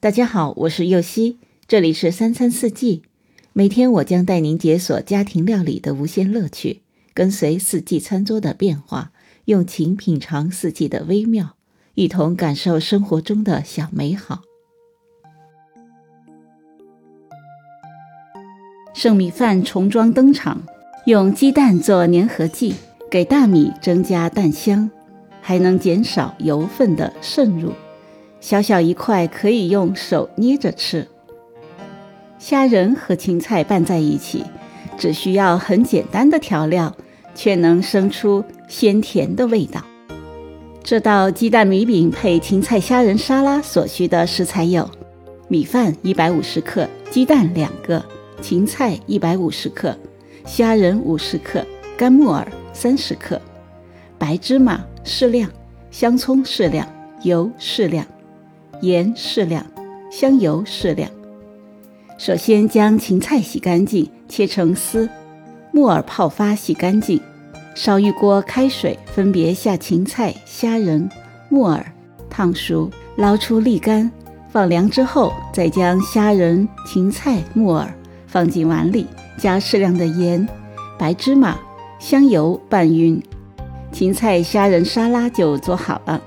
大家好，我是右希，这里是三餐四季。每天我将带您解锁家庭料理的无限乐趣，跟随四季餐桌的变化，用情品尝四季的微妙，一同感受生活中的小美好。剩米饭重装登场，用鸡蛋做粘合剂，给大米增加蛋香，还能减少油分的渗入。小小一块可以用手捏着吃。虾仁和芹菜拌在一起，只需要很简单的调料，却能生出鲜甜的味道。这道鸡蛋米饼配芹菜虾仁沙拉所需的食材有：米饭一百五十克，鸡蛋两个，芹菜一百五十克，虾仁五十克，干木耳三十克，白芝麻适量，香葱适量，油适量。盐适量，香油适量。首先将芹菜洗干净，切成丝；木耳泡发洗干净。烧一锅开水，分别下芹菜、虾仁、木耳，烫熟，捞出沥干，放凉之后，再将虾仁、芹菜、木耳放进碗里，加适量的盐、白芝麻、香油拌匀，芹菜虾仁沙拉就做好了。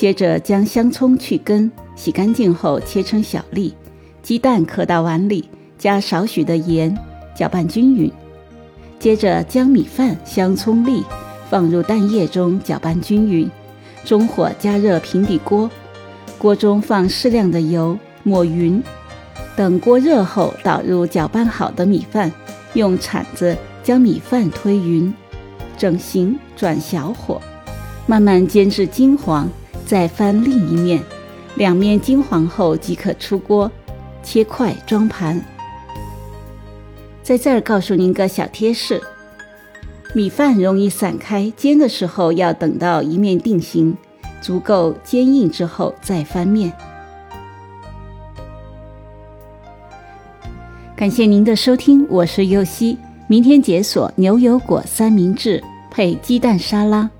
接着将香葱去根，洗干净后切成小粒。鸡蛋磕到碗里，加少许的盐，搅拌均匀。接着将米饭、香葱粒放入蛋液中，搅拌均匀。中火加热平底锅，锅中放适量的油，抹匀。等锅热后，倒入搅拌好的米饭，用铲子将米饭推匀，整形转小火，慢慢煎至金黄。再翻另一面，两面金黄后即可出锅，切块装盘。在这儿告诉您个小贴士：米饭容易散开，煎的时候要等到一面定型，足够坚硬之后再翻面。感谢您的收听，我是右西，明天解锁牛油果三明治配鸡蛋沙拉。